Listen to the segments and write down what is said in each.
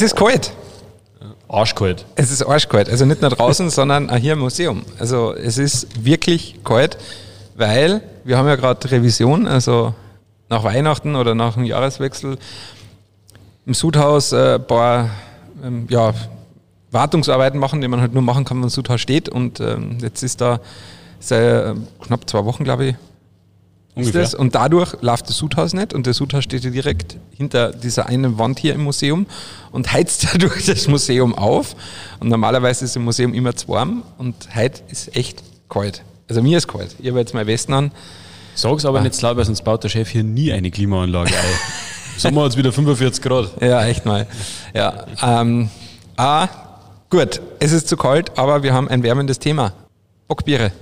Es ist kalt. Arschkalt. Es ist arschkalt. Also nicht nur draußen, sondern auch hier im Museum. Also es ist wirklich kalt, weil wir haben ja gerade Revision, also nach Weihnachten oder nach dem Jahreswechsel im Sudhaus äh, ein paar ähm, ja, Wartungsarbeiten machen, die man halt nur machen kann, wenn das Sudhaus steht. Und ähm, jetzt ist da seit äh, knapp zwei Wochen, glaube ich, Ungefähr. ist das. Und dadurch läuft das Sudhaus nicht und das Sudhaus steht ja direkt hinter dieser einen Wand hier im Museum und heizt dadurch das Museum auf. Und normalerweise ist im Museum immer zu warm und heute ist echt kalt. Also mir ist kalt. Ich habe jetzt mein Westen an. Sag's aber nicht laut, weil sonst baut der Chef hier nie eine Klimaanlage ein. Sommer hat es wieder 45 Grad. Ja, echt mal. Ja, ähm, ah, gut, es ist zu kalt, aber wir haben ein wärmendes Thema. Bockbiere.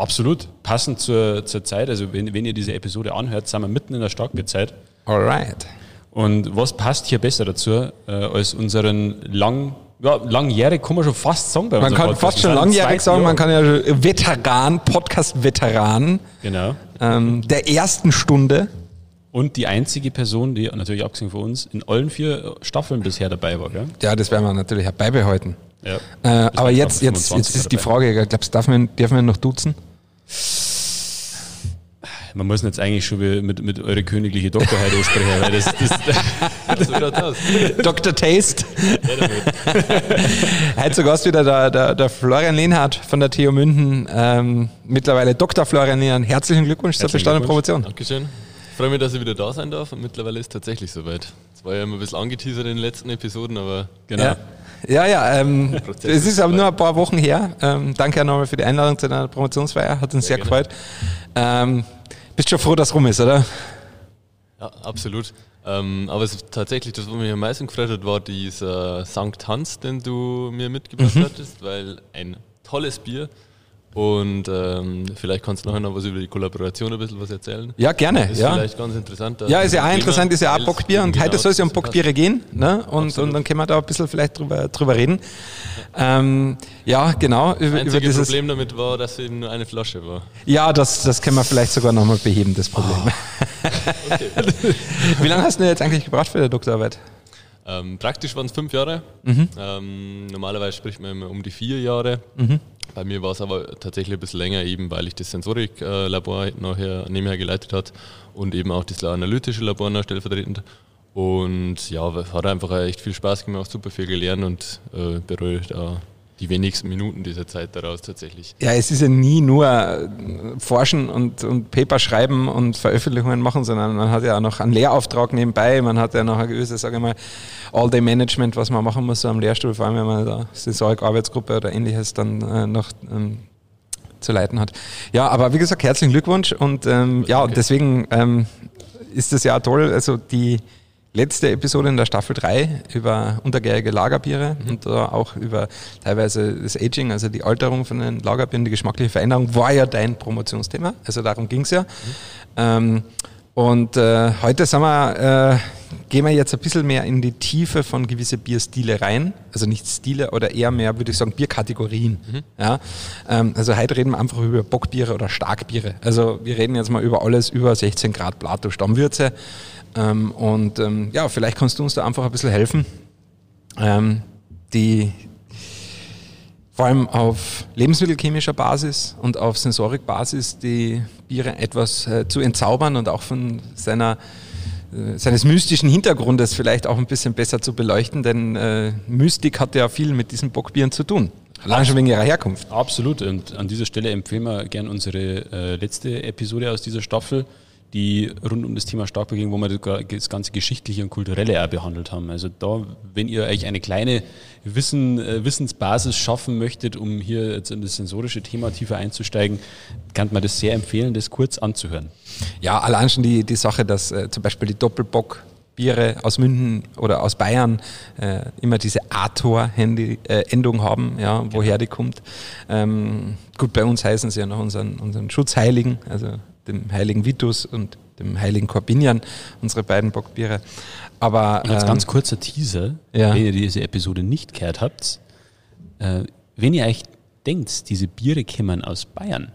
Absolut. Passend zur, zur Zeit, also wenn, wenn ihr diese Episode anhört, sind wir mitten in der Starkbierzeit. Alright. Und was passt hier besser dazu, äh, als unseren lang, ja, langjährig, kann man schon fast sagen bei Man unserem kann Podcast. fast schon langjährig sagen, man kann ja Veteran, Podcast-Veteran Genau. ähm, der ersten Stunde. Und die einzige Person, die natürlich abgesehen von uns, in allen vier Staffeln bisher dabei war. Gell? Ja, das werden wir natürlich auch beibehalten. Ja. Äh, aber man jetzt, jetzt, 25 jetzt ist die. Frage, glaubst du, darf man, darf man noch duzen? Man muss jetzt eigentlich schon mit, mit eure königliche Doktorheit ansprechen, weil das, das, Das. Dr. Taste. Heute zu Gast wieder der, der, der Florian Lehnhardt von der TU München. Ähm, mittlerweile Dr. Florian Lehnhardt. Herzlichen Glückwunsch zur Herzlichen bestandenen Glückwunsch. Promotion. Dankeschön. Ich freue mich, dass ich wieder da sein darf und mittlerweile ist es tatsächlich soweit. Es war ja immer ein bisschen angeteasert in den letzten Episoden, aber genau. Ja, ja, ja ähm, es ist aber nur ein paar Wochen her. Ähm, danke auch nochmal für die Einladung zu deiner Promotionsfeier. Hat uns sehr, Sehr gefreut. Ähm, bist schon froh, dass rum ist, oder? ja, absolut. Ähm, aber es ist tatsächlich, das, was mich am meisten gefreut hat, war dieser Sankt Hans, den du mir mitgebracht Mhm. hattest, weil ein tolles Bier. Und ähm, vielleicht kannst du nachher noch was über die Kollaboration ein bisschen was erzählen. Ja, gerne. Ist Ja. vielleicht ganz interessant. Ja, ist ja auch interessant, ist ja auch Bockbier und genau heute soll es ja um. Bockbiere gehen ne? und, Absolut. und dann können wir da ein bisschen vielleicht drüber, drüber reden. Ähm, ja, genau, über, Das einzige. Problem damit war, dass eben nur eine Flasche war. Ja, das, das können wir vielleicht sogar nochmal beheben, das Problem. Wie lange hast du denn jetzt eigentlich gebraucht für die Doktorarbeit? Ähm, praktisch waren es fünf Jahre. Mhm. Ähm, normalerweise spricht man immer um die vier Jahre. Mhm. Bei mir war es aber tatsächlich ein bisschen länger, eben weil ich das Sensorik-Labor nachher nebenher geleitet hat und eben auch das analytische Labor noch stellvertretend. Und ja, hat einfach echt viel Spaß gemacht, super viel gelernt und äh, bereue da die wenigsten Minuten dieser Zeit daraus tatsächlich. Ja, es ist ja nie nur äh, Forschen und, und Paper schreiben und Veröffentlichungen machen, sondern man hat ja auch noch einen Lehrauftrag nebenbei, man hat ja noch ein gewisses, sage ich mal, All-Day-Management, was man machen muss so am Lehrstuhl, vor allem wenn man da Sensorik-Arbeitsgruppe oder ähnliches dann äh, noch ähm, zu leiten hat. Ja, aber wie gesagt, herzlichen Glückwunsch und ähm, ja, Danke. deswegen ähm, ist das ja toll, also die letzte Episode in der Staffel 3 über untergärige Lagerbiere und da auch über teilweise das Aging, also die Alterung von den Lagerbieren, die geschmackliche Veränderung, war ja dein Promotionsthema. Also darum ging es ja. Ähm, und äh, heute wir, äh, gehen wir jetzt ein bisschen mehr in die Tiefe von gewisse Bierstile rein. Also nicht Stile oder eher mehr, würde ich sagen, Bierkategorien. Ja? Ähm, also heute reden wir einfach über Bockbiere oder Starkbiere. Also wir reden jetzt mal über alles über 16 Grad Plato Stammwürze. Ähm, und ähm, ja, vielleicht kannst du uns da einfach ein bisschen helfen, ähm, die vor allem auf lebensmittelchemischer Basis und auf Sensorikbasis die Biere etwas äh, zu entzaubern und auch von seiner, äh, seines mystischen Hintergrundes vielleicht auch ein bisschen besser zu beleuchten, denn äh, Mystik hat ja viel mit diesen Bockbieren zu tun. Allein schon wegen ihrer Herkunft. Absolut. Und an dieser Stelle empfehlen wir gern unsere äh, letzte Episode aus dieser Staffel, die rund um das Thema Starkbier ging, wo wir das ga- das ganze Geschichtliche und Kulturelle auch behandelt haben. Also da, wenn ihr euch eine kleine Wissen, äh, Wissensbasis schaffen möchtet, um hier jetzt in das sensorische Thema tiefer einzusteigen, kann man das sehr empfehlen, das kurz anzuhören. Ja, allein schon die, die Sache, dass äh, zum Beispiel die Doppelbock Biere aus München oder aus Bayern äh, immer diese A-Tor-Endung haben, ja, woher die kommt. Ähm, gut, bei uns heißen sie ja nach unseren, unseren Schutzheiligen, also dem heiligen Vitus und dem heiligen Corbinian, unsere beiden Bockbiere. Aber Und als ähm, ganz kurzer Teaser, ja. wenn ihr diese Episode nicht gehört habt, äh, wenn ihr euch denkt, diese Biere kämen aus Bayern,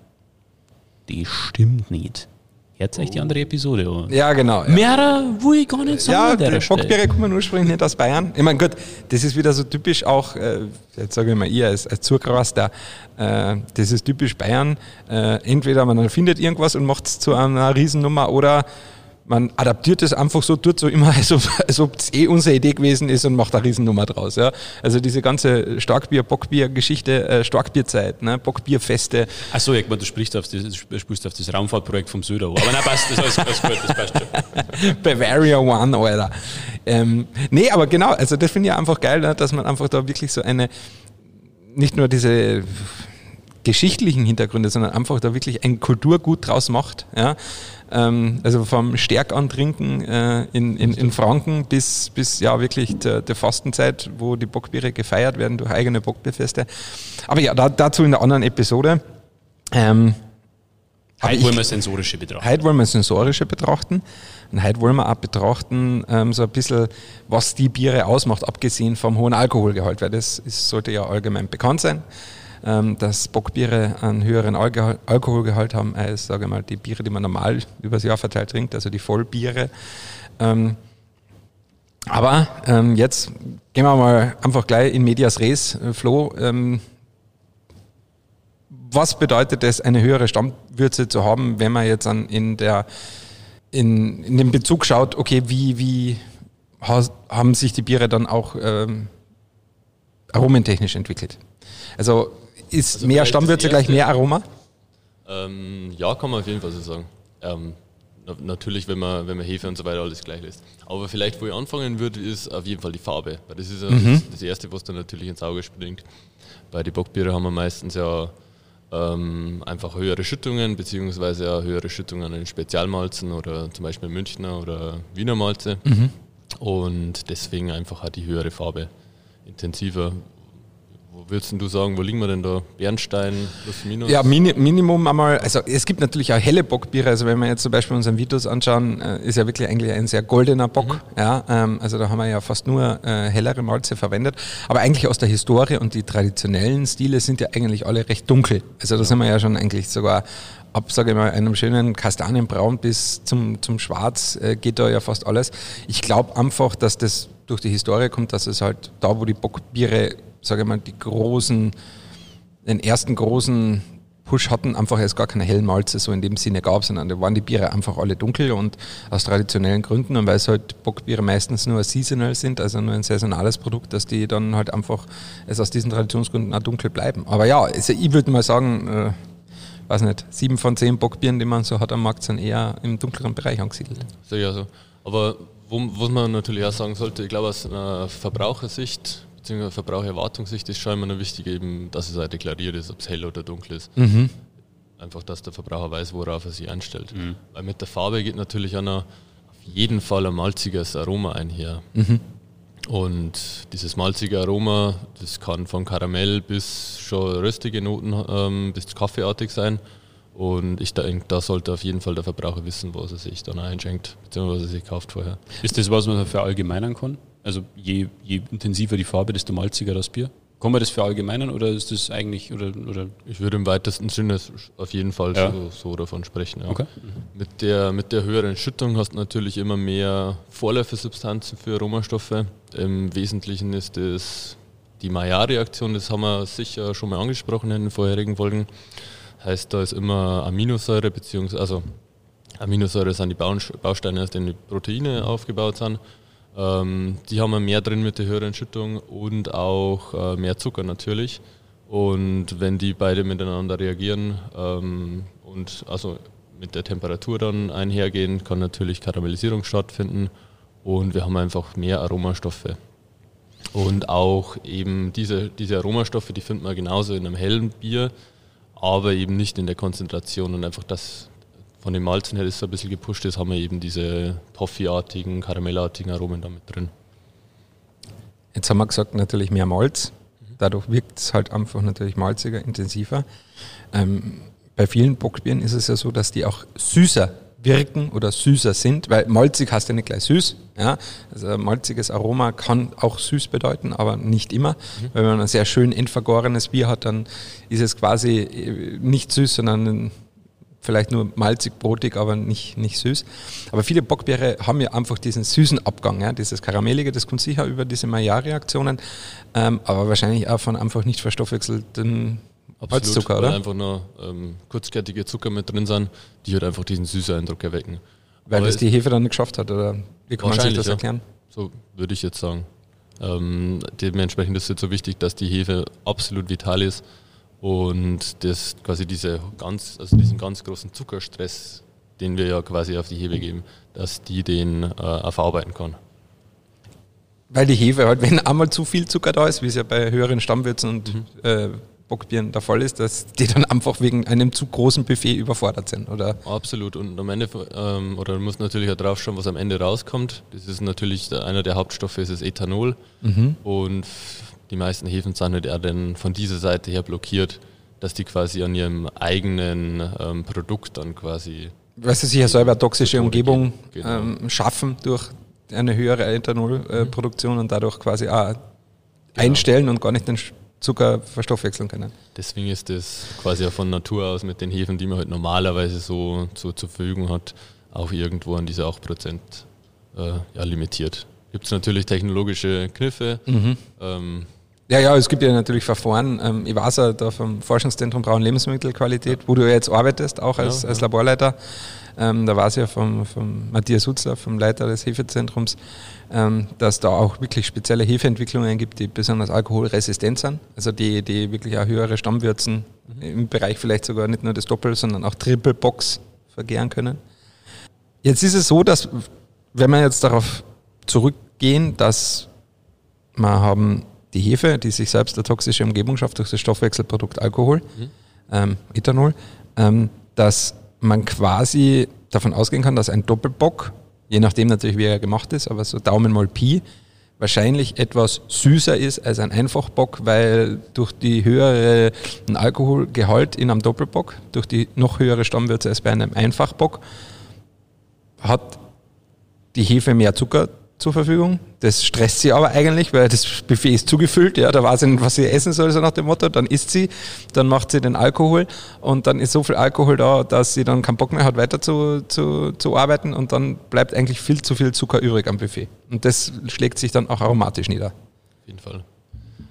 die stimmt nicht. Hört euch die andere Episode an. Ja, genau. Ja. Mehr will ich gar nicht sagen Ja. Bockbiere kommen ursprünglich nicht aus Bayern. Ich meine, gut, das ist wieder so typisch auch, äh, jetzt sage ich mal, ihr als, als Zugraster, äh, das ist typisch Bayern. Äh, entweder man findet irgendwas und macht es zu einer Riesennummer oder man adaptiert es einfach so, tut so immer, als ob als ob es eh unsere Idee gewesen ist und macht eine Riesennummer draus. Ja? Also diese ganze Starkbier, Bockbier-Geschichte, äh, Starkbierzeit, ne? Bockbierfeste, Achso, ich meine, du sprichst auf das, du sprichst auf das Raumfahrtprojekt vom Söder. an. Aber nein, passt, das ist alles, alles gut, das passt schon. Bavaria One, Alter. Ähm, nee, aber genau, also das finde ich einfach geil, ne, dass man einfach da wirklich so eine, nicht nur diese geschichtlichen Hintergründe, sondern einfach da wirklich ein Kulturgut draus macht. Ja? Ähm, also vom Stärkantrinken äh, in, in, in Franken bis, bis ja wirklich der, der Fastenzeit, wo die Bockbiere gefeiert werden durch eigene Bockbierfeste. Aber ja, da, dazu in der anderen Episode. Ähm, Heute wollen wir sensorische betrachten. Heute wollen wir sensorische betrachten und heute wollen wir auch betrachten, ähm, so ein bisschen, was die Biere ausmacht, abgesehen vom hohen Alkoholgehalt, weil das ist, sollte ja allgemein bekannt sein, ähm, dass Bockbiere einen höheren Alkohol Alkoholgehalt haben als, sage mal, die Biere, die man normal übers Jahr verteilt trinkt, also die Vollbiere. Ähm, aber ähm, jetzt gehen wir mal einfach gleich in Medias Res, äh, Flo. Ähm, was bedeutet es, eine höhere Stammwürze zu haben, wenn man jetzt an in der in, in den Bezug schaut, okay, wie, wie ha- haben sich die Biere dann auch ähm, aromentechnisch entwickelt? Also ist Also mehr Stammwürze gleich mehr Aroma? Ähm, ja, kann man auf jeden Fall so sagen. Ähm, na, natürlich, wenn man, wenn man Hefe und so weiter alles gleich lässt. Aber vielleicht, wo ich anfangen würde, ist auf jeden Fall die Farbe. Weil das ist ja das, das Erste, was dann natürlich ins Auge springt. Bei den Bockbiere haben wir meistens ja ähm, einfach höhere Schüttungen, beziehungsweise ja höhere Schüttungen in Spezialmalzen oder zum Beispiel Münchner oder Wiener Malze. Und deswegen einfach hat die höhere Farbe intensiver. Wo würdest denn du sagen, wo liegen wir denn da? Bernstein plus minus? Ja, Mini, Minimum einmal, also es gibt natürlich auch helle Bockbiere, also wenn wir jetzt zum Beispiel unseren Vitus anschauen, äh, ist ja wirklich eigentlich ein sehr goldener Bock, ja, ähm, also da haben wir ja fast nur äh, hellere Malze verwendet, aber eigentlich aus der Historie und die traditionellen Stile sind ja eigentlich alle recht dunkel, also da sind wir ja schon eigentlich sogar ab, sage ich mal, einem schönen Kastanienbraun bis zum, zum Schwarz äh, geht da ja fast alles. Ich glaube einfach, dass das durch die Historie kommt, dass es halt da, wo die Bockbiere, sage ich mal, die großen den ersten großen Push hatten, einfach erst gar keine hellen Malze so in dem Sinne gab, sondern da waren die Biere einfach alle dunkel und aus traditionellen Gründen und weil es halt Bockbiere meistens nur seasonal sind, also nur ein saisonales Produkt, dass die dann halt einfach es aus diesen Traditionsgründen auch dunkel bleiben. Aber ja, also ich würde mal sagen, äh, weiß nicht, sieben von zehn Bockbieren, die man so hat am Markt, sind eher im dunkleren Bereich angesiedelt. Sag ich also. Aber wo, was man natürlich auch sagen sollte, ich glaube aus einer Verbrauchersicht bzw. Verbrauchererwartungssicht ist schon immer noch wichtig, eben, dass es auch deklariert ist, ob es hell oder dunkel ist. Einfach, dass der Verbraucher weiß, worauf er sich einstellt. Weil mit der Farbe geht natürlich auch noch auf jeden Fall ein malziges Aroma einher. Und dieses malzige Aroma, das kann von Karamell bis schon röstige Noten ähm, bis kaffeeartig sein. Und ich denke, da sollte auf jeden Fall der Verbraucher wissen, was er sich dann einschenkt, beziehungsweise was er sich kauft vorher. Ist das was, was man verallgemeinern kann? Also je, je intensiver die Farbe, desto malziger das Bier? Kann man das verallgemeinern oder ist das eigentlich oder, oder Ich würde im weitesten Sinne auf jeden Fall Ja. so, so davon sprechen. Ja. Okay. Mit, der, mit der höheren Schüttung hast du natürlich immer mehr Vorläufersubstanzen für Aromastoffe. Im Wesentlichen ist es die Maillard-Reaktion, das haben wir sicher schon mal angesprochen in den vorherigen Folgen. Heißt, da ist immer Aminosäure, beziehungsweise also Aminosäure sind die Bausteine, aus denen die Proteine aufgebaut sind. Ähm, die haben wir mehr drin mit der höheren Schüttung und auch äh, mehr Zucker natürlich. Und wenn die beide miteinander reagieren ähm, und also mit der Temperatur dann einhergehen, kann natürlich Karamellisierung stattfinden und wir haben einfach mehr Aromastoffe. Und auch eben diese, diese Aromastoffe, die finden wir genauso in einem hellen Bier, aber eben nicht in der Konzentration und einfach das von den Malzen her, das so ein bisschen gepusht ist, haben wir eben diese Toffee-artigen, Karamellartigen Aromen damit drin. Jetzt haben wir gesagt, natürlich mehr Malz. Dadurch wirkt es halt einfach natürlich malziger, intensiver. Ähm, bei vielen Bockbieren ist es ja so, dass die auch süßer wirken oder süßer sind, weil malzig heißt ja nicht gleich süß. Ja? Also ein malziges Aroma kann auch süß bedeuten, aber nicht immer. Wenn man ein sehr schön entvergorenes Bier hat, dann ist es quasi äh, nicht süß, sondern ein vielleicht nur malzig, brotig, aber nicht, nicht süß. Aber viele Bockbiere haben ja einfach diesen süßen Abgang, ja, dieses Karamellige, das kommt sicher über diese Maillard-Reaktionen, ähm, aber wahrscheinlich auch von einfach nicht verstoffwechselten Holzzucker, oder? Weil einfach nur ähm, kurzkettige Zucker mit drin sind, die halt einfach diesen süßen Eindruck erwecken. Weil aber das die Hefe dann nicht geschafft hat, oder wie kann man sich das erklären? Ja. So würde ich jetzt sagen. Ähm, dementsprechend ist es jetzt so wichtig, dass die Hefe absolut vital ist und das quasi diese ganz, also diesen ganz großen Zuckerstress, den wir ja quasi auf die Hefe geben, dass die den äh, auch verarbeiten kann. Weil die Hefe halt, wenn einmal zu viel Zucker da ist, wie es ja bei höheren Stammwürzen und mhm. äh, Bockbieren der Fall ist, dass die dann einfach wegen einem zu großen Buffet überfordert sind, oder? Absolut. Und am Ende, ähm, oder man muss natürlich auch drauf schauen, was am Ende rauskommt. Das ist natürlich einer der Hauptstoffe, ist das Ethanol. Mhm. Und die meisten Hefen sind halt eher dann von dieser Seite her blockiert, dass die quasi an ihrem eigenen ähm, Produkt dann quasi. Weil sie sich ja selber toxische Umgebung genau. ähm, schaffen durch eine höhere Ethanolproduktion äh, und dadurch quasi auch genau. einstellen und gar nicht den Zucker verstoffwechseln können. Deswegen ist das quasi auch von Natur aus mit den Hefen, die man halt normalerweise so, so zur Verfügung hat, auch irgendwo an diese 8% äh, ja, limitiert. Gibt es natürlich technologische Kniffe. Mhm. Ähm, ja, ja, es gibt ja natürlich Verfahren. Ähm, ich weiß ja da vom Forschungszentrum Braun Lebensmittelqualität, ja. wo du jetzt arbeitest, auch als, ja, als Laborleiter. Ähm, da war es ja vom, vom Matthias Hutzler, vom Leiter des Hefezentrums, ähm, dass da auch wirklich spezielle Hefeentwicklungen gibt, die besonders alkoholresistent sind. Also die, die wirklich auch höhere Stammwürzen mhm. im Bereich vielleicht sogar nicht nur das Doppel, sondern auch Triple Box vergären können. Jetzt ist es so, dass, wenn wir jetzt darauf zurückgehen, dass wir haben die Hefe, die sich selbst eine toxische Umgebung schafft durch das Stoffwechselprodukt Alkohol, mhm. ähm, Ethanol, ähm, dass man quasi davon ausgehen kann, dass ein Doppelbock, je nachdem natürlich wie er gemacht ist, aber so Daumen mal Pi, wahrscheinlich etwas süßer ist als ein Einfachbock, weil durch die höhere Alkoholgehalt in einem Doppelbock, durch die noch höhere Stammwürze als bei einem Einfachbock, hat die Hefe mehr Zucker zur Verfügung. Das stresst sie aber eigentlich, weil das Buffet ist zugefüllt, ja, da weiß sie nicht, was sie essen soll, so nach dem Motto. Dann isst sie, dann macht sie den Alkohol und dann ist so viel Alkohol da, dass sie dann keinen Bock mehr hat, weiter zu, zu, zu arbeiten und dann bleibt eigentlich viel zu viel Zucker übrig am Buffet. Und das schlägt sich dann auch aromatisch nieder. Auf jeden Fall.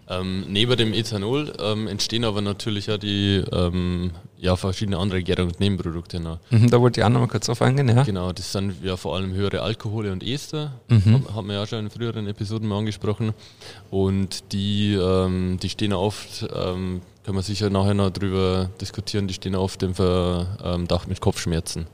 Ähm, neben dem Ethanol ähm, entstehen aber natürlich ja die ähm, ja, verschiedene andere Gärungsnebenprodukte noch. Mhm, da wollte ich auch noch mal kurz drauf eingehen, ja. Genau, das sind ja vor allem höhere Alkohole und Ester, mhm. haben wir ja schon in früheren Episoden mal angesprochen. Und die, ähm, die stehen oft, ähm, können wir sicher nachher noch drüber diskutieren, die stehen oft im Verdacht mit Kopfschmerzen.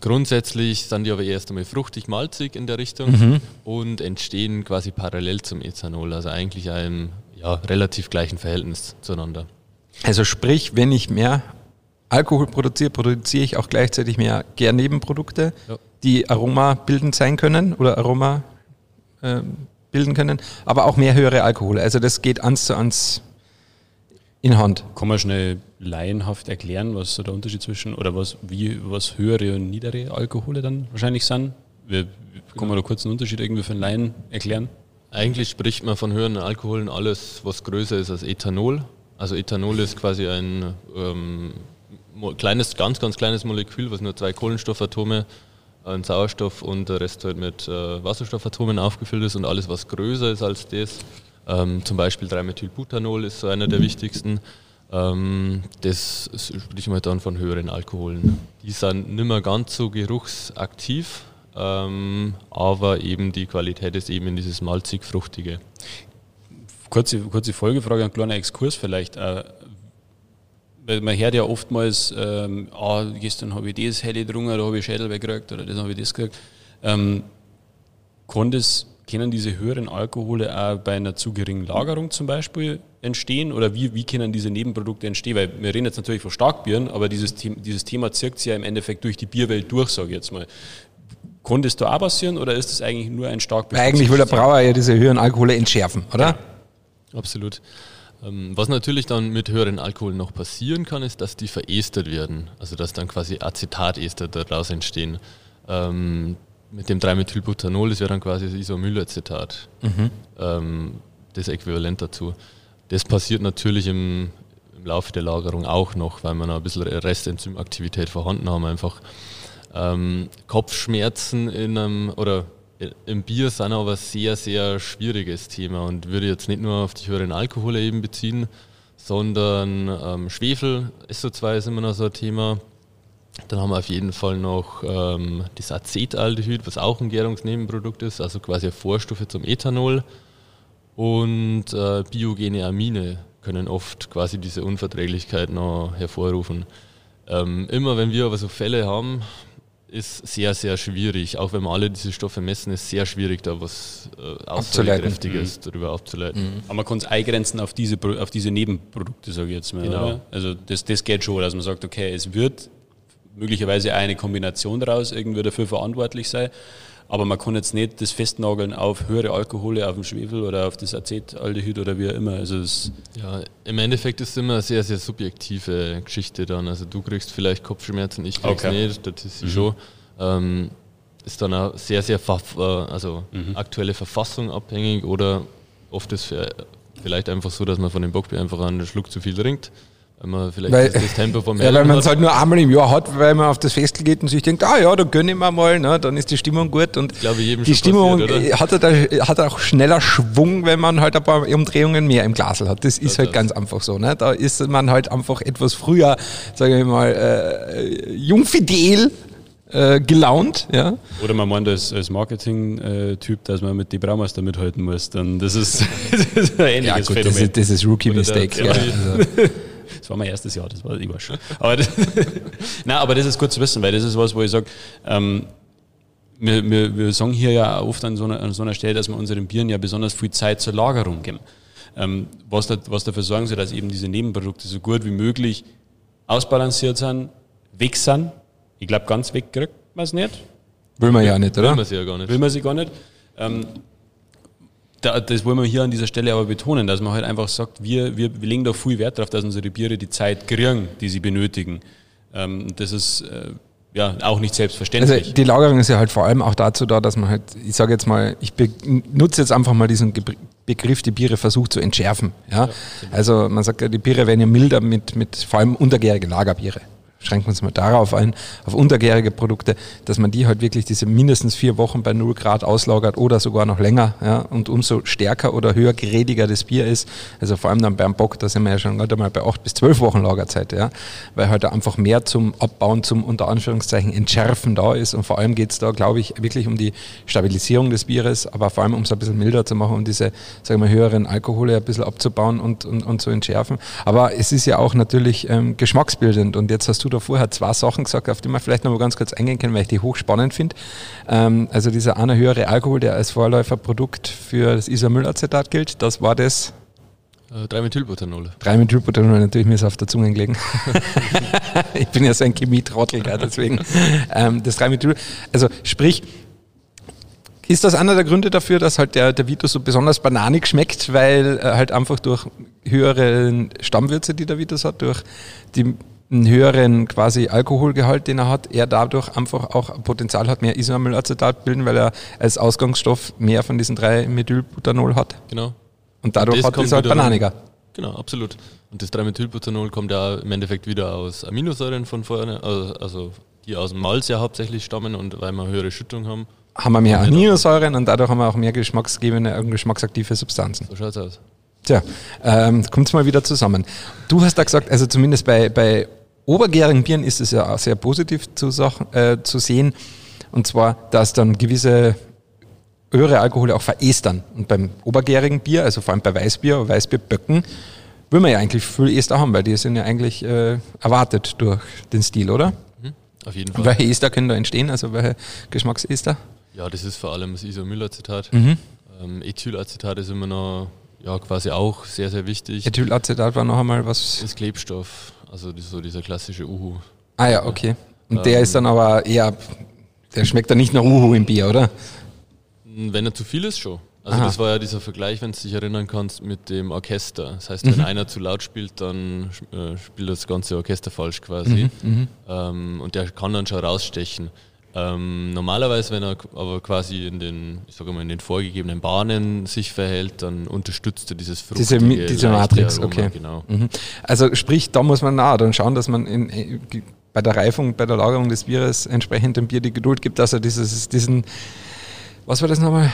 Grundsätzlich sind die aber erst einmal fruchtig-malzig in der Richtung mhm. und entstehen quasi parallel zum Ethanol, also eigentlich einem ja, relativ gleichen Verhältnis zueinander. Also sprich, wenn ich mehr Alkohol produziere, produziere ich auch gleichzeitig mehr Gärnebenprodukte, ja. die aromabildend sein können oder Aroma äh, bilden können, aber auch mehr höhere Alkohole. Also das geht eins zu eins in Hand. Kann man schnell laienhaft erklären, was so der Unterschied zwischen oder was wie was höhere und niedere Alkohole dann wahrscheinlich sind? Wir, kann man da kurz einen Unterschied irgendwie für einen Laien erklären? Eigentlich spricht man von höheren Alkoholen alles, was größer ist als Ethanol. Also Ethanol ist quasi ein ähm, kleines, ganz, ganz kleines Molekül, was nur zwei Kohlenstoffatome, ein Sauerstoff und der Rest halt mit äh, Wasserstoffatomen aufgefüllt ist und alles, was größer ist als das, ähm, zum Beispiel 3-Methylbutanol ist so einer der wichtigsten. Ähm, das spricht man dann von höheren Alkoholen. Die sind nicht mehr ganz so geruchsaktiv, ähm, aber eben die Qualität ist eben dieses malzig-fruchtige. Kurze, kurze Folgefrage, ein kleiner Exkurs vielleicht. Äh, man hört ja oftmals, ähm, ah, gestern habe ich das helle getrunken, da habe ich Schädel weggekriegt oder das habe ich das gekriegt. Ähm, kann können diese höheren Alkohole auch bei einer zu geringen Lagerung zum Beispiel entstehen? Oder wie, wie können diese Nebenprodukte entstehen? Weil wir reden jetzt natürlich von Starkbieren, aber dieses, dieses Thema zirkt sich ja im Endeffekt durch die Bierwelt durch, sage ich jetzt mal. Konnte es da auch passieren oder ist es eigentlich nur ein Starkbier? Eigentlich will der Brauer ja diese höheren Alkohole entschärfen, oder? Ja, absolut. Ähm, was natürlich dann mit höheren Alkoholen noch passieren kann, ist, dass die verestert werden. Also dass dann quasi Acetatester daraus entstehen. Ähm, mit dem 3-Methylbutanol, das wäre dann quasi das Isomylacetat, mhm. ähm, das Äquivalent dazu. Das passiert natürlich im, im Laufe der Lagerung auch noch, weil wir noch ein bisschen Restenzymaktivität vorhanden haben. Einfach ähm, Kopfschmerzen in einem oder im Bier sind aber ein sehr, sehr schwieriges Thema und würde jetzt nicht nur auf die höheren Alkohole eben beziehen, sondern ähm, Schwefel, SO2 ist immer noch so ein Thema. Dann haben wir auf jeden Fall noch ähm, das Acetaldehyd, was auch ein Gärungsnebenprodukt ist, also quasi eine Vorstufe zum Ethanol. Und äh, biogene Amine können oft quasi diese Unverträglichkeit noch hervorrufen. Ähm, immer wenn wir aber so Fälle haben, ist sehr, sehr schwierig. Auch wenn wir alle diese Stoffe messen, ist sehr schwierig, da was äh, Aussagekräftiges mhm. darüber abzuleiten. Mhm. Aber man kann es eingrenzen auf diese, auf diese Nebenprodukte, sage ich jetzt mal. Genau. Oder? Also das, das geht schon, dass man sagt, okay, es wird möglicherweise eine Kombination daraus irgendwie dafür verantwortlich sein. Aber man kann jetzt nicht das festnageln auf höhere Alkohole, auf dem Schwefel oder auf das Acetaldehyd oder wie auch immer. Also ja, im Endeffekt ist es immer eine sehr, sehr subjektive Geschichte dann. Also du kriegst vielleicht Kopfschmerzen, ich krieg's okay. nicht, das ist mhm. schon. Ähm, ist dann auch sehr, sehr äh, also mhm. aktuelle Verfassung abhängig oder oft ist es vielleicht einfach so, dass man von dem Bockbier einfach einen Schluck zu viel trinkt wenn man vielleicht weil, das, das Tempo vom Ja, weil man es halt nur einmal im Jahr hat, weil man auf das Festel geht und sich denkt, ah ja, da gönne ich mir mal, ne, dann ist die Stimmung gut. Und glaube, die Stimmung passiert, hat, halt, hat auch schneller Schwung, wenn man halt ein paar Umdrehungen mehr im Glasl hat. Das ist ja, halt das. ganz einfach so. Ne? Da ist man halt einfach etwas früher, sage ich mal, äh, jungfidel äh, gelaunt. Ja. Oder man meint als, als Marketing-Typ, dass man mit die Braumeister mithalten muss. Dann das ist, das ist ein ähnliches ja, gut, Phänomen. Das ist, das ist Rookie-Mistake. Ja, also. Das war mein erstes Jahr, das war ich war schon. Aber das, Nein, aber das ist gut zu wissen, weil das ist was, wo ich sage, ähm, wir, wir, wir sagen hier ja oft an so, einer, an so einer Stelle, dass wir unseren Bieren ja besonders viel Zeit zur Lagerung geben. Ähm, was, da, was dafür sorgen soll, dass eben diese Nebenprodukte so gut wie möglich ausbalanciert sind, weg sind. Ich glaube, ganz weg kriegt man es nicht. Will man ja nicht, oder? Will man sie ja gar nicht. Will man sie gar nicht. Ähm, da, das wollen wir hier an dieser Stelle aber betonen, dass man halt einfach sagt, wir, wir, legen da viel Wert darauf, dass unsere Biere die Zeit kriegen, die sie benötigen. Ähm, das ist äh, ja auch nicht selbstverständlich. Also die Lagerung ist ja halt vor allem auch dazu da, dass man halt, ich sage jetzt mal, ich nutze jetzt einfach mal diesen Begriff, die Biere versucht zu entschärfen. Ja? ja also man sagt ja, die Biere werden ja milder mit, mit vor allem untergärige Lagerbiere schränken wir uns mal darauf ein, auf untergärige Produkte, dass man die halt wirklich diese mindestens vier Wochen bei 0 Grad auslagert oder sogar noch länger. Ja, und umso stärker oder höher grediger das Bier ist, also vor allem dann beim Bock, da sind wir ja schon gerade mal bei acht bis zwölf Wochen Lagerzeit, ja, weil halt einfach mehr zum Abbauen, zum unter Anführungszeichen Entschärfen da ist. Und vor allem geht es da, glaube ich, wirklich um die Stabilisierung des Bieres, aber vor allem um es ein bisschen milder zu machen, um diese, sagen wir, höheren Alkohole ein bisschen abzubauen und, und, und zu entschärfen. Aber es ist ja auch natürlich ähm, geschmacksbildend. Und jetzt hast du da vorher zwei Sachen gesagt, auf die wir vielleicht noch mal ganz kurz eingehen können, weil ich die hochspannend finde. Ähm, also dieser eine höhere Alkohol, der als Vorläuferprodukt für das Isamylacetat gilt, das war das 3-Methylbutanol. Äh, 3-Methylbutanol, natürlich mir ist auf der Zunge gelegen. ich bin ja so ein Chemietrottel, deswegen. Ähm, das 3-Methyl, also sprich, ist das einer der Gründe dafür, dass halt der, der Vitus so besonders bananig schmeckt, weil äh, halt einfach durch höhere Stammwürze, die der Vitus hat, durch die einen höheren quasi Alkoholgehalt, den er hat, er dadurch einfach auch Potenzial hat, mehr Isamylacetat bilden, weil er als Ausgangsstoff mehr von diesen drei Methylbutanol hat. Genau. Und dadurch und hat es halt bananiger. Genau, absolut. Und das 3-Methylbutanol kommt ja im Endeffekt wieder aus Aminosäuren von vorne, also, also die aus dem Malz ja hauptsächlich stammen und weil wir höhere Schüttung haben. Haben wir mehr Aminosäuren und dadurch haben wir auch mehr geschmacksgebende geschmacksaktive Substanzen. So schaut es aus. Tja, ähm, kommt es mal wieder zusammen. Du hast da gesagt, also zumindest bei, bei obergärigen Bieren ist es ja auch sehr positiv zu, äh, zu sehen. Und zwar, dass dann gewisse höhere Alkohole auch verästern. Und beim obergärigen Bier, also vor allem bei Weißbier, Weißbierböcken, will man ja eigentlich viel Ester haben, weil die sind ja eigentlich äh, erwartet durch den Stil, oder? Mhm, auf jeden Fall. Welche Ester können da entstehen? Also welche Geschmacksester? Ja, das ist vor allem das Isomylacetat. Mhm. Ähm, Ethylacetat ist immer noch ja, quasi auch sehr, sehr wichtig. Ethylacetat war noch einmal was? Das Klebstoff, also so dieser klassische Uhu. Ah ja, okay. Und ähm, der ist dann aber eher, der schmeckt dann nicht nach Uhu im Bier, oder? Wenn er zu viel ist, schon. Also Aha. das war ja dieser Vergleich, wenn du dich erinnern kannst, mit dem Orchester. Das heißt, wenn mhm. einer zu laut spielt, dann äh, spielt das ganze Orchester falsch quasi. Mhm. mhm. Ähm, und der kann dann schon rausstechen. Ähm, normalerweise, wenn er aber quasi in den, ich sage mal, in den vorgegebenen Bahnen sich verhält, dann unterstützt er dieses Diese, fruchtige, diese leichte Matrix, Aroma, okay. Genau. Mhm. Also sprich, da muss man nah dann schauen, dass man in, in, bei der Reifung, bei der Lagerung des Bieres entsprechend dem Bier die Geduld gibt, dass er dieses, diesen, was war das nochmal?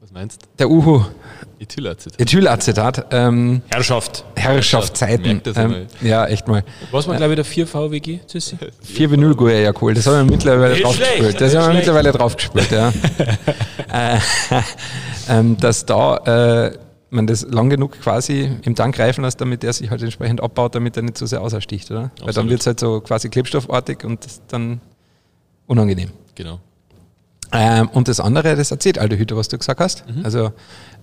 Was meinst du? Der Uhu, Ethylacetat. Ethylacetat, ähm, Herrschaft. Herrschaftszeiten. Merkt das Ähm, ja, echt mal. Was war, glaube ich, der 4VWG, Sissi? 4 Vinylguer, ja cool. Das haben wir mittlerweile draufgespült. Das haben wir mittlerweile draufgespült, ja. äh, ähm, dass da äh, man das lang genug quasi im Tank reifen lässt, damit der sich halt entsprechend abbaut, damit er nicht so sehr ausersticht, oder? Weil dann Absolut. wird es halt so quasi klebstoffartig und dann unangenehm. Genau. Ähm, und das andere, das Acetaldehyd, was du gesagt hast, Mhm. also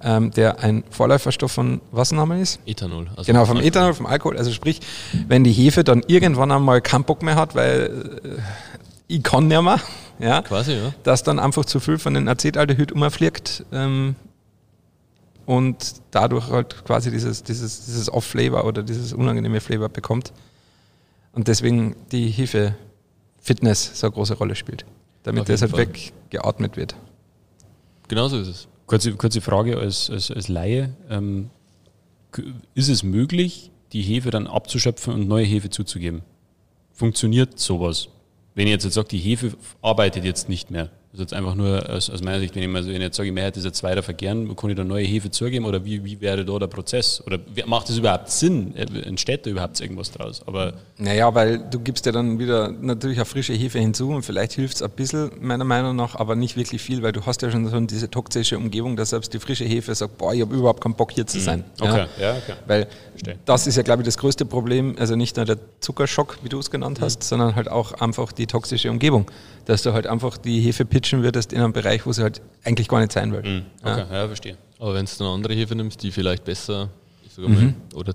ähm, der ein Vorläuferstoff von was nochmal ist? Ethanol. Also Genau, vom Alkohol. Ethanol, vom Alkohol. Also sprich, wenn die Hefe dann irgendwann einmal keinen Bock mehr hat, weil äh, ich kann nicht mehr, ja, Quasi, ja. dass dann einfach zu viel von den Acetaldehyd umfliegt ähm, und dadurch halt quasi dieses, dieses, dieses Off-Flavor oder dieses unangenehme Flavor bekommt. Und deswegen die Hefe-Fitness so eine große Rolle spielt. Damit das halt Fall. weggeatmet wird. Genau so ist es. Kurze, kurze Frage als, als, als Laie. Ähm, ist es möglich, die Hefe dann abzuschöpfen und neue Hefe zuzugeben? Funktioniert sowas? Wenn ich jetzt, jetzt sage, die Hefe arbeitet jetzt nicht mehr. Das ist jetzt einfach nur aus, aus meiner Sicht, wenn ich, mal so, wenn ich jetzt sage, ich möchte das jetzt weiter vergären, kann ich da neue Hefe zugeben oder wie, wie wäre da der Prozess? Oder macht das überhaupt Sinn? Äh, Entsteht da überhaupt irgendwas draus? Aber Naja, weil du gibst ja dann wieder natürlich eine frische Hefe hinzu und vielleicht hilft es ein bisschen, meiner Meinung nach, aber nicht wirklich viel, weil du hast ja schon so diese toxische Umgebung, dass selbst die frische Hefe sagt, boah, ich habe überhaupt keinen Bock hier zu sein. okay, ja, okay. Weil Verstehe. das ist ja, glaube ich, das größte Problem, also nicht nur der Zuckerschock, wie du es genannt hast, sondern halt auch einfach die toxische Umgebung, dass du halt einfach die Hefe pitchen würdest in einem Bereich, wo sie halt eigentlich gar nicht sein will. Okay, ja, verstehe. Aber wenn du eine andere Hefe nimmst, die vielleicht besser, ich sag mal, oder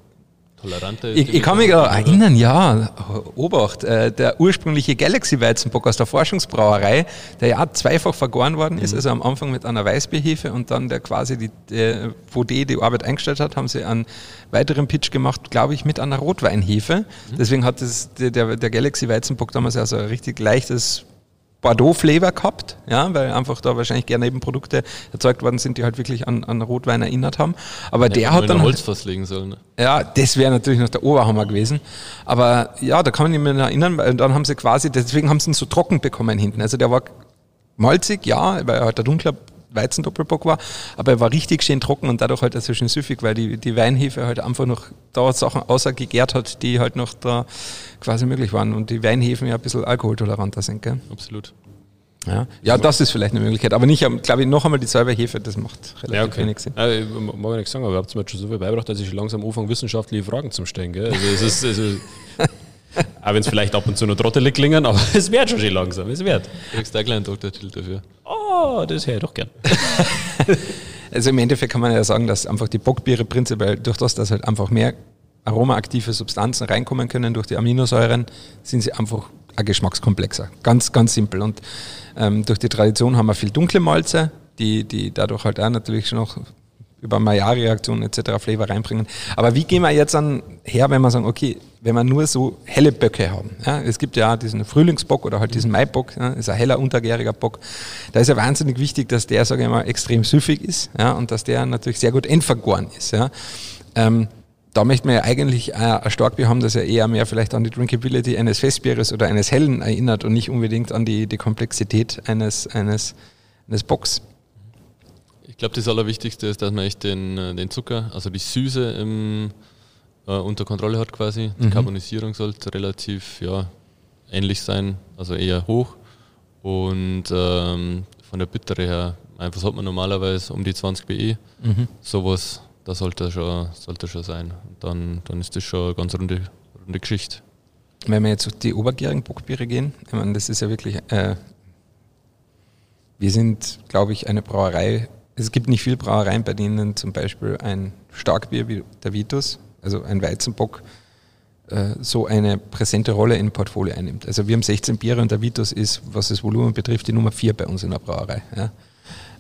toleranter ist. Mhm. Ich, ich kann mich da erinnern, ja, Obacht, äh, der ursprüngliche Galaxy-Weizenbock aus der Forschungsbrauerei, der ja auch zweifach vergoren worden ist, also am Anfang mit einer Weißbierhefe und dann der quasi, die, der, wo die die Arbeit eingestellt hat, haben sie einen weiteren Pitch gemacht, glaube ich, mit einer Rotweinhefe. Deswegen hat das, der, der, Galaxy-Weizenbock damals ja so ein richtig leichtes Bordeaux-Flavor gehabt, ja, weil einfach da wahrscheinlich gerne Nebenprodukte erzeugt worden sind, die halt wirklich an, an Rotwein erinnert haben. Aber der Hätte hat dann ein halt- Holzfass legen sollen. Ne? ja, das wäre natürlich noch der Oberhammer gewesen. Aber ja, da kann man mich mehr erinnern, weil dann haben sie quasi, deswegen haben sie ihn so trocken bekommen hinten. Also der war malzig, ja, weil er halt der dunkler Weizendoppelbock war, aber er war richtig schön trocken und dadurch halt also schön süffig, weil die, die Weinhefe halt einfach noch da Sachen außergegärt hat, die halt noch da quasi möglich waren und die Weinhefen ja ein bisschen alkoholtoleranter sind, gell? Absolut. Ja, ja das ist vielleicht eine Möglichkeit, aber nicht, glaube ich, noch einmal die selbe Hefe, das macht relativ Ja, okay. wenig Sinn. Ja, ich mag ja nichts sagen, aber ihr habt mir jetzt schon so viel beigebracht, dass ich langsam anfange, wissenschaftliche Fragen zu stellen. Gell? Also es ist, also, auch wenn es vielleicht ab und zu noch trottelig klingen, aber es wird schon schön langsam, es wird. Du kriegst einen kleinen Doktortitel dafür. Oh, das hätte ich doch gern. Also im Endeffekt kann man ja sagen, dass einfach die Bockbiere prinzipiell durch das, dass halt einfach mehr aromaaktive Substanzen reinkommen können durch die Aminosäuren, sind sie einfach ein Geschmackskomplexer. Ganz, ganz simpel. Und ähm, durch die Tradition haben wir viel dunkle Malze, die, die dadurch halt auch natürlich schon noch über Maillard-Reaktionen etc. Flavor reinbringen. Aber wie gehen wir jetzt an her, wenn wir sagen, okay, wenn wir nur so helle Böcke haben? Ja, es gibt ja diesen Frühlingsbock oder halt diesen Maibock, ja, ist ein heller, untergäriger Bock. Da ist ja wahnsinnig wichtig, dass der, sage ich mal, extrem süffig ist ja, und dass der natürlich sehr gut endvergoren ist. Ja. Ähm, da möchte man ja eigentlich ein Starkbier haben, das ja eher mehr vielleicht an die Drinkability eines Festbieres oder eines Hellen erinnert und nicht unbedingt an die, die Komplexität eines, eines, eines Bocks. Ich glaube, das Allerwichtigste ist, dass man echt den, äh, den Zucker, also die Süße im, äh, unter Kontrolle hat quasi. Die Karbonisierung sollte relativ ja, ähnlich sein, also eher hoch. Und ähm, von der Bittere her, einfach hat man normalerweise um die 20 BE. Sowas, da sollte schon, sollte schon sein. Und dann, dann ist das schon eine ganz runde, runde Geschichte. Wenn wir jetzt auf die obergärigen Bockbiere gehen, ich meine, das ist ja wirklich, äh, wir sind, glaube ich, eine Brauerei, es gibt nicht viele Brauereien, bei denen zum Beispiel ein Starkbier wie der Vitus, also ein Weizenbock, äh, so eine präsente Rolle im Portfolio einnimmt. Also wir haben 16 Biere und der Vitus ist, was das Volumen betrifft, die Nummer 4 bei uns in der Brauerei. Ja.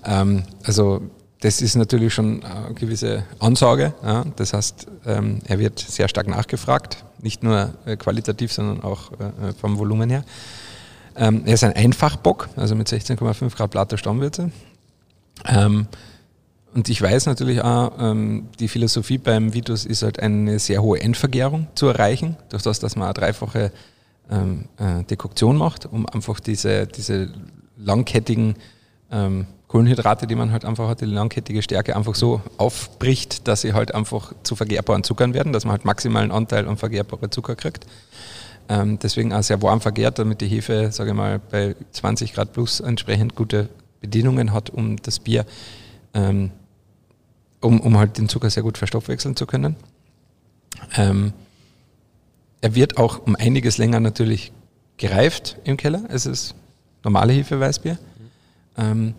Ähm, also das ist natürlich schon eine gewisse Ansage. Ja. Das heißt, ähm, er wird sehr stark nachgefragt, nicht nur äh, qualitativ, sondern auch äh, vom Volumen her. Ähm, er ist ein Einfachbock, also mit 16,5 Grad Plato Stammwürze. Ähm, und ich weiß natürlich auch, ähm, die Philosophie beim Vitus ist halt eine sehr hohe Endvergärung zu erreichen, durch das, dass man eine dreifache ähm, äh, Dekoktion macht, um einfach diese, diese langkettigen ähm, Kohlenhydrate, die man halt einfach hat, die langkettige Stärke einfach so aufbricht, dass sie halt einfach zu vergärbaren Zuckern werden, dass man halt maximalen Anteil an vergärbare Zucker kriegt. Ähm, deswegen auch sehr warm vergärt, damit die Hefe, sage ich mal, bei 20 Grad plus entsprechend gute Bedingungen hat, um das Bier ähm, um, um halt den Zucker sehr gut verstoffwechseln zu können. Ähm, er wird auch um einiges länger natürlich gereift im Keller. Es ist normale Hefeweißbier. Ähm,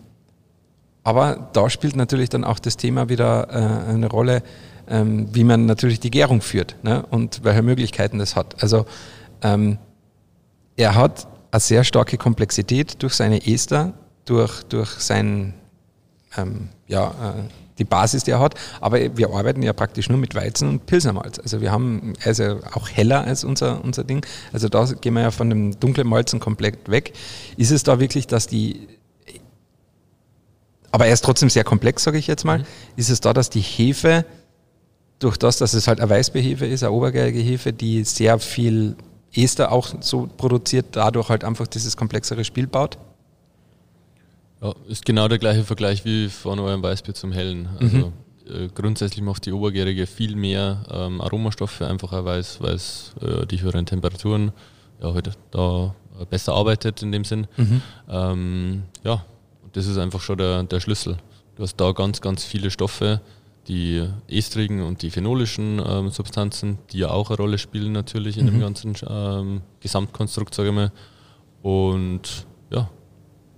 aber da spielt natürlich dann auch das Thema wieder äh, eine Rolle, ähm, wie man natürlich die Gärung führt ne? und welche Möglichkeiten das hat. Also ähm, er hat eine sehr starke Komplexität durch seine Ester, durch, durch sein ähm, ja, äh, die Basis, die er hat. Aber wir arbeiten ja praktisch nur mit Weizen und Pilsermalz. Also wir haben, also auch heller als unser, unser Ding. Also da gehen wir ja von dem dunklen Malzen komplett weg. Ist es da wirklich, dass die, aber er ist trotzdem sehr komplex, sage ich jetzt mal, mhm. ist es da, dass die Hefe, durch das, dass es halt eine Weißbehefe ist, eine obergärige Hefe, die sehr viel Ester auch so produziert, dadurch halt einfach dieses komplexere Spiel baut? Ja, ist genau der gleiche Vergleich wie von eurem Weißbier zum Hellen. Also mhm. äh, grundsätzlich macht die Obergärige viel mehr ähm, Aromastoffe, einfach auch weil es äh, die höheren Temperaturen ja, halt da besser arbeitet in dem Sinn. Mhm. Ähm, ja, das ist einfach schon der, der Schlüssel. Du hast da ganz, ganz viele Stoffe, die estrigen und die phenolischen ähm, Substanzen, die ja auch eine Rolle spielen natürlich in mhm. dem ganzen ähm, Gesamtkonstrukt, sage ich mal. Und ja,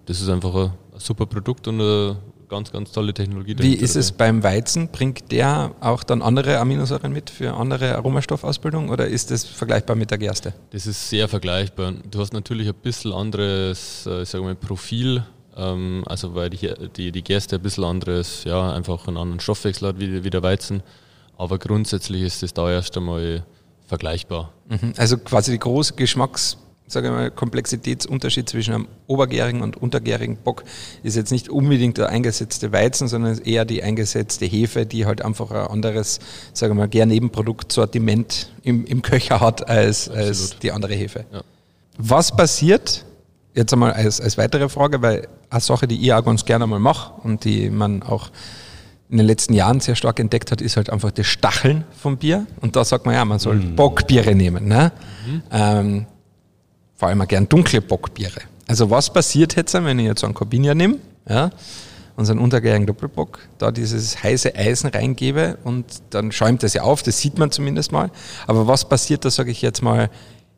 das ist einfach ein super Produkt und eine ganz, ganz tolle Technologie. Wie ist es beim Weizen? Bringt der auch dann andere Aminosäuren mit für andere Aromastoffausbildung oder ist das vergleichbar mit der Gerste? Das ist sehr vergleichbar. Du hast natürlich ein bisschen anderes äh, sagen wir, Profil, ähm, also weil die, die, die Gerste ein bisschen anderes, ja, einfach einen anderen Stoffwechsel hat wie, wie der Weizen. Aber grundsätzlich ist es da erst einmal vergleichbar. Mhm. Also quasi die große Geschmacks- sage ich mal, Komplexitätsunterschied zwischen einem obergärigen und untergärigen Bock ist jetzt nicht unbedingt der eingesetzte Weizen, sondern eher die eingesetzte Hefe, die halt einfach ein anderes, sage mal, gern Nebenproduktsortiment im, im Köcher hat als, als die andere Hefe. Ja. Was passiert, jetzt einmal als, als weitere Frage, weil eine Sache, die ich auch ganz gerne mal mache und die man auch in den letzten Jahren sehr stark entdeckt hat, ist halt einfach das Stacheln vom Bier. Und da sagt man ja, man soll mm. Bockbiere nehmen. Ne? Mhm. Ähm, vor allem auch gern dunkle Bockbiere. Also was passiert jetzt, wenn ich jetzt einen Corbinier nehme, ja, unseren untergärigen Doppelbock, da dieses heiße Eisen reingebe und dann schäumt das ja auf, das sieht man zumindest mal. Aber was passiert da, sage ich jetzt mal,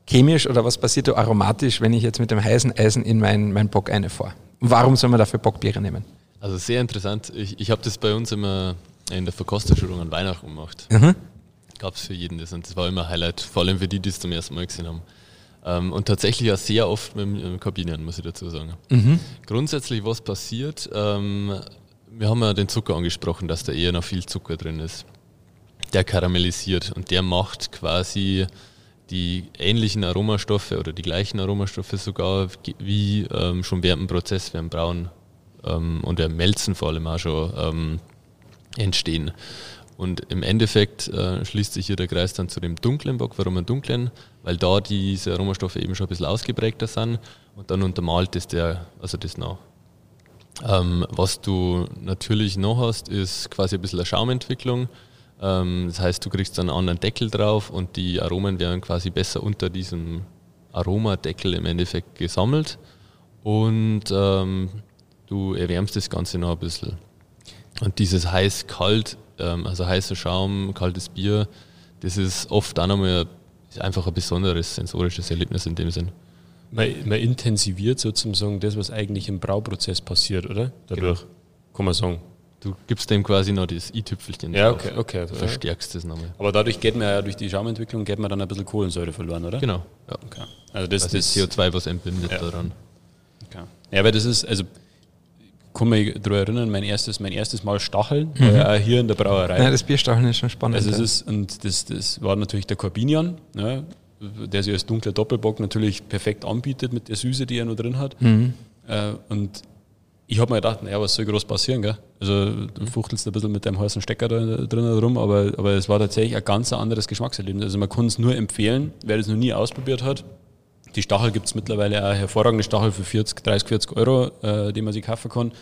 chemisch oder was passiert da aromatisch, wenn ich jetzt mit dem heißen Eisen in meinen mein Bock eine vor? Warum soll man dafür Bockbiere nehmen? Also sehr interessant. Ich, ich habe das bei uns immer in der Verkosterschulung an Weihnachten gemacht. Mhm. Gab es für jeden das und das war immer ein Highlight, vor allem für die, die es zum ersten Mal gesehen haben. Ähm, und tatsächlich auch sehr oft mit dem Kabinen, muss ich dazu sagen. Mhm. Grundsätzlich, was passiert, ähm, wir haben ja den Zucker angesprochen, dass da eher noch viel Zucker drin ist. Der karamellisiert und der macht quasi die ähnlichen Aromastoffe oder die gleichen Aromastoffe sogar wie ähm, schon während dem Prozess, während Brauen ähm, und der Melzen vor allem auch schon ähm, entstehen. Und im Endeffekt äh, schließt sich hier der Kreis dann zu dem dunklen Bock. Warum einen dunklen? Weil da diese Aromastoffe eben schon ein bisschen ausgeprägter sind und dann untermalt ist der, also das noch. Ähm, was du natürlich noch hast, ist quasi ein bisschen eine Schaumentwicklung. Ähm, das heißt, du kriegst dann einen anderen Deckel drauf und die Aromen werden quasi besser unter diesem Aromadeckel im Endeffekt gesammelt und ähm, du erwärmst das Ganze noch ein bisschen. Und dieses heiß-kalt ähm, also heißer Schaum, kaltes Bier, das ist oft auch nochmal einfach ein besonderes sensorisches Erlebnis in dem Sinn. Man, man intensiviert sozusagen das, was eigentlich im Brauprozess passiert, oder? Dadurch, genau. kann man sagen. Du gibst dem quasi noch das i-Tüpfelchen Ja, okay, okay. Du verstärkst das nochmal. Aber dadurch geht man ja durch die Schaumentwicklung geht man dann ein bisschen Kohlensäure verloren, oder? Genau. Ja. Okay. Also das, also das CO2, was entbindet ja. daran. Okay. Ja, aber das ist, also kann mich daran erinnern, mein erstes, mein erstes Mal Stacheln, mhm. ja hier in der Brauerei. Ja, das Bierstacheln ist schon spannend. Also es ist, und das, das war natürlich der Corbinian, ne? der sich als dunkler Doppelbock natürlich perfekt anbietet mit der Süße, die er noch drin hat. Mhm. Äh, und ich habe mir gedacht, naja, was soll groß passieren, gell? Also du fuchtelst ein bisschen mit deinem heißen Stecker da drin rum, aber, aber es war tatsächlich ein ganz anderes Geschmackserlebnis. Also man kann es nur empfehlen, wer das noch nie ausprobiert hat. Die Stachel gibt es mittlerweile auch hervorragende Stachel für 40, 30, 40 Euro, äh, die man sich kaufen kann.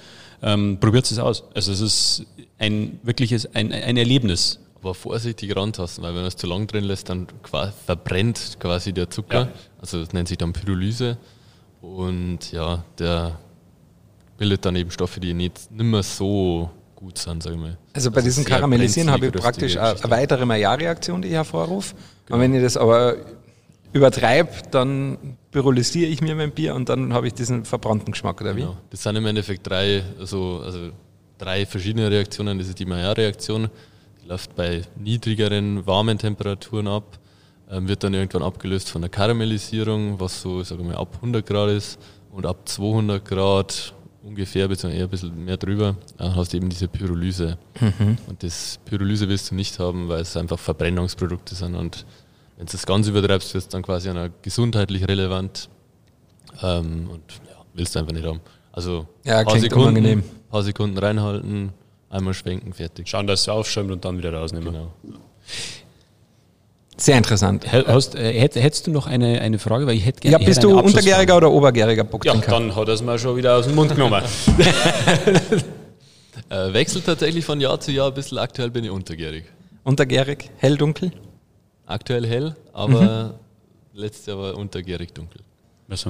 Ähm, Probiert es aus. Also es ist ein wirkliches, ein, ein Erlebnis. Aber vorsichtig rantasten, weil wenn man es zu lang drin lässt, dann quasi verbrennt quasi der Zucker. Ja. Also das nennt sich dann Pyrolyse. Und ja, der bildet dann eben Stoffe, die nicht, nicht mehr so gut sind, sage ich mal. Also bei diesem Karamellisieren habe ich praktisch eine, eine weitere Maillard-Reaktion, die ich hervorrufe. Genau. Und wenn ich das aber übertreibe, dann pyrolysiere ich mir mein Bier und dann habe ich diesen verbrannten Geschmack, oder wie? Genau. Das sind im Endeffekt drei, also, also drei verschiedene Reaktionen. Das ist die Maillard-Reaktion, die läuft bei niedrigeren, warmen Temperaturen ab, ähm, wird dann irgendwann abgelöst von der Karamellisierung, was so, sagen wir, ab 100 Grad ist und ab 200 Grad ungefähr, beziehungsweise eher ein bisschen mehr drüber, dann hast du eben diese Pyrolyse. Mhm. Und das Pyrolyse willst du nicht haben, weil es einfach Verbrennungsprodukte sind und wenn du das ganz übertreibst, wird es dann quasi einer gesundheitlich relevant ähm, und ja, willst du einfach nicht haben. Also ja, paar, Sekunden, paar Sekunden reinhalten, einmal schwenken, fertig. Schauen, dass es aufschäumt und dann wieder rausnehmen. Genau. Sehr interessant. Hast, äh, hättest du noch eine, eine Frage? Weil ich hätte gerne. Ja, bist du untergäriger oder obergäriger Bockdrinker? Ja, dann hat er es mir schon wieder aus dem Mund genommen. äh, wechselt tatsächlich von Jahr zu Jahr ein bisschen. Aktuell bin ich untergärig. Untergärig, hell, dunkel? Aktuell hell, aber mhm. letztes Jahr war untergärig dunkel.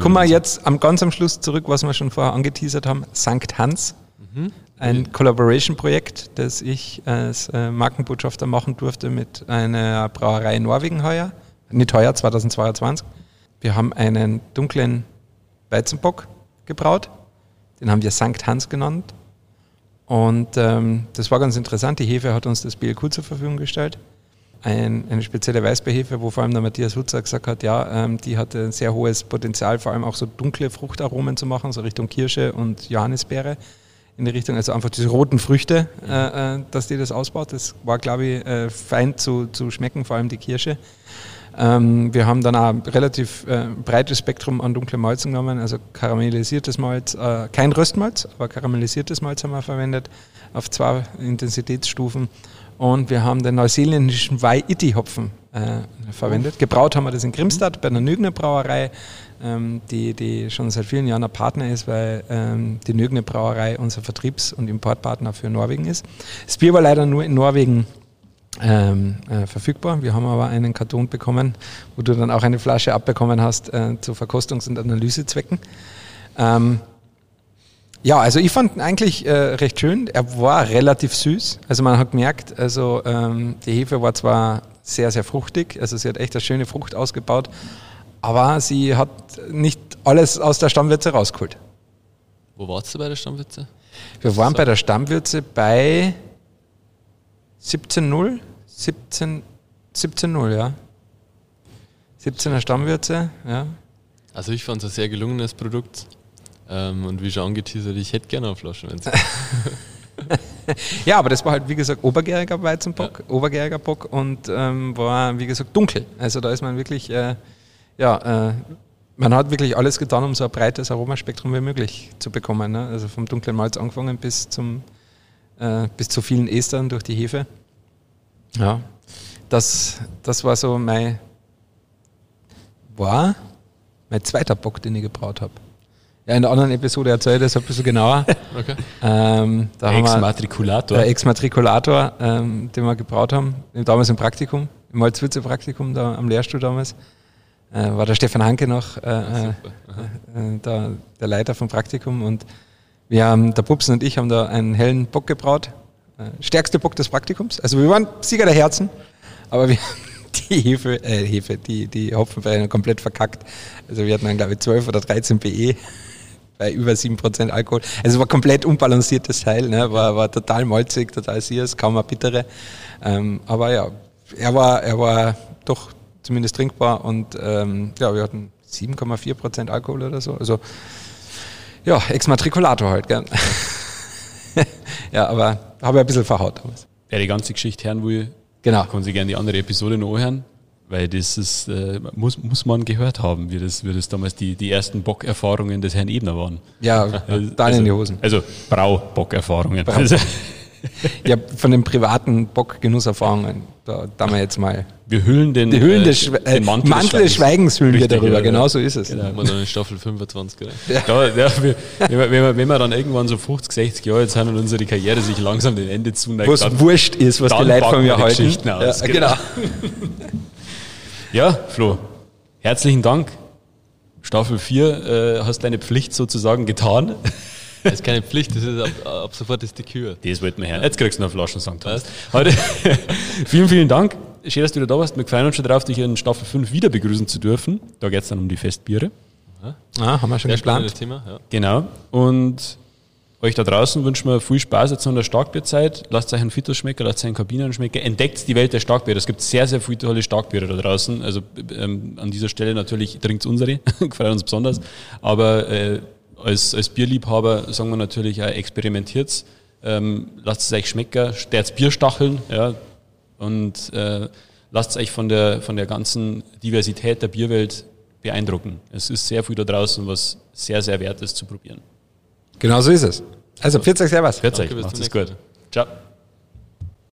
Kommen wir jetzt am ganz am Schluss zurück, was wir schon vorher angeteasert haben. Sankt Hans, mhm. ein Collaboration-Projekt, das ich als äh, Markenbotschafter machen durfte mit einer Brauerei in Norwegen heuer. Nicht heuer, 2022. Wir haben einen dunklen Weizenbock gebraut. Den haben wir Sankt Hans genannt. Und ähm, das war ganz interessant. Die Hefe hat uns das BLQ zur Verfügung gestellt ein, eine spezielle Weißbeerhefe, wo vor allem der Matthias Hutzer gesagt hat, ja, ähm, die hat ein sehr hohes Potenzial, vor allem auch so dunkle Fruchtaromen zu machen, so Richtung Kirsche und Johannisbeere in die Richtung, also einfach diese roten Früchte, äh, äh, dass die das ausbaut. Das war, glaube ich, äh, fein zu, zu schmecken, vor allem die Kirsche. Ähm, wir haben dann auch ein relativ äh, breites Spektrum an dunklen Malzen genommen, also karamellisiertes Malz, äh, kein Röstmalz, aber karamellisiertes Malz haben wir verwendet auf zwei Intensitätsstufen und wir haben den neuseeländischen Wai-Iti-Hopfen äh, verwendet. Gebraut haben wir das in Grimstad bei einer Nügner Brauerei, ähm, die, die schon seit vielen Jahren ein Partner ist, weil ähm, die Nügner Brauerei unser Vertriebs- und Importpartner für Norwegen ist. Das Bier war leider nur in Norwegen ähm, äh, verfügbar. Wir haben aber einen Karton bekommen, wo du dann auch eine Flasche abbekommen hast äh, zu Verkostungs- und Analysezwecken. Ähm, ja, also ich fand ihn eigentlich äh, recht schön. Er war relativ süß. Also man hat gemerkt, also ähm, die Hefe war zwar sehr, sehr fruchtig, also sie hat echt eine schöne Frucht ausgebaut, aber sie hat nicht alles aus der Stammwürze rausgeholt. Wo warst du bei der Stammwürze? Wir waren bei der Stammwürze bei 17.0, 17, 17.0, ja. 17er Stammwürze, ja. Also ich fand es ein sehr gelungenes Produkt. Ähm, und wie schon angeteasert, ich hätte gerne eine Flasche, wenn ja, aber das war halt, wie gesagt, obergäriger Weizenbock, ja. obergäriger Bock und ähm, war, wie gesagt, dunkel. Also da ist man wirklich, äh, ja, äh, man hat wirklich alles getan, um so ein breites Aromaspektrum wie möglich zu bekommen. Ne? Also vom dunklen Malz angefangen bis zum äh, bis zu vielen Estern durch die Hefe. Ja, das, das war so mein, war mein zweiter Bock, den ich gebraut habe. Ja, in der anderen Episode erzähle ich das ein bisschen genauer. Okay. Ähm, Ex-Matrikulator. Der Ex-Matrikulator, ähm, den wir gebraut haben, damals im Praktikum, im Malzwitze Praktikum, da am Lehrstuhl damals, äh, war der Stefan Hanke noch äh, äh, äh, der, der, Leiter vom Praktikum und wir haben, der Pupsen und ich haben da einen hellen Bock gebraut, äh, stärkste Bock des Praktikums. Also wir waren Sieger der Herzen, aber wir haben die Hefe, äh, Hefe, die, die Hopfenvereine komplett verkackt. Also wir hatten dann glaube ich 12 oder 13 BE bei über 7% Alkohol. Also es war komplett unbalanciertes Teil, ne? war, war total malzig, total süß, kaum eine bittere. Ähm, aber ja, er war, er war doch zumindest trinkbar und ähm, ja, wir hatten 7,4% Alkohol oder so. Also ja, Exmatrikulator halt, gell? ja, aber habe ich ein bisschen verhaut damals. Wer die ganze Geschichte hören will, genau. kann sich gerne die andere Episode noch anhören. Weil das ist, äh, muss, muss man gehört haben, wie das, wie das damals die, die ersten Bockerfahrungen des Herrn Ebner waren. Ja, Also- da in die Hosen. Also Brau-Bockerfahrungen. Brau- Also, Ja, von den privaten Bockgenusserfahrungen, da, da wir jetzt mal wir hüllen den, die Hüllen äh, des, Schwe äh, den Mantel, des Schweigens hüllen wir Richtig, darüber, ja, genau so ist es. Genau. Man dann in Staffel 25, oder? Ja, ja, wir, wenn, wir, wenn, wir, wenn wir dann irgendwann so 50, 60 Jahre jetzt sind und unsere Karriere sich langsam dem Ende zuneigt, Wo es dann- wurscht ist, was die dann Leute von mir wir halten. Ja, genau. Ja, Flo, herzlichen Dank. Staffel 4 äh, hast deine Pflicht sozusagen getan. Das ist keine Pflicht, das ist ab, ab sofort ist die Kür. Das wollten wir hören. Jetzt kriegst du noch Flaschen St. Heute, vielen, vielen Dank. Schön, dass du wieder da warst. Wir freuen uns schon drauf, dich in Staffel 5 wieder begrüßen zu dürfen. Da geht es dann um die Festbiere. Ah, haben wir schon Sehr geplant. Thema, ja. Genau. Und euch da draußen wünschen wir viel Spaß jetzt an der Starkbierzeit. Lasst euch einen Fitus schmecken, lasst euch einen Kabinen schmecken. Entdeckt die Welt der Starkbiere. Es gibt sehr, sehr viele tolle Starkbiere da draußen. Also ähm, an dieser Stelle natürlich trinkt unsere, gefreut uns besonders. Aber äh, als, als Bierliebhaber sagen wir natürlich auch, experimentiert ähm, lasst es euch schmecken, sterzt Bierstacheln, ja, und äh, lasst euch von der, von der ganzen Diversität der Bierwelt beeindrucken. Es ist sehr viel da draußen, was sehr, sehr wert ist zu probieren. Genau so ist es. Also, 40 Servus. Hört euch, bis macht zum es gut. Ciao.